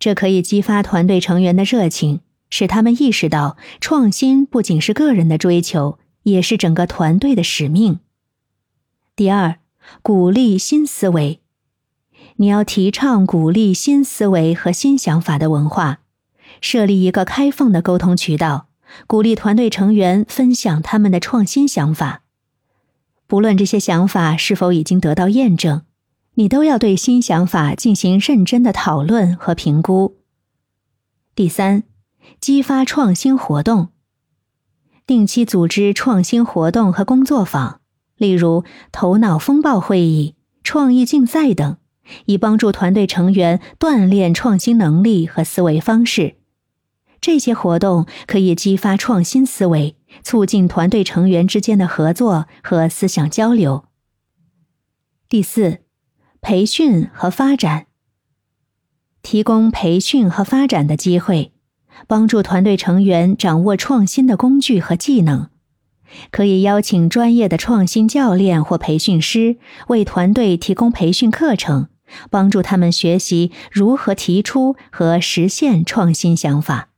这可以激发团队成员的热情，使他们意识到创新不仅是个人的追求，也是整个团队的使命。第二，鼓励新思维。你要提倡鼓励新思维和新想法的文化，设立一个开放的沟通渠道，鼓励团队成员分享他们的创新想法。不论这些想法是否已经得到验证，你都要对新想法进行认真的讨论和评估。第三，激发创新活动，定期组织创新活动和工作坊，例如头脑风暴会议、创意竞赛等。以帮助团队成员锻炼创新能力和思维方式。这些活动可以激发创新思维，促进团队成员之间的合作和思想交流。第四，培训和发展，提供培训和发展的机会，帮助团队成员掌握创新的工具和技能。可以邀请专业的创新教练或培训师为团队提供培训课程。帮助他们学习如何提出和实现创新想法。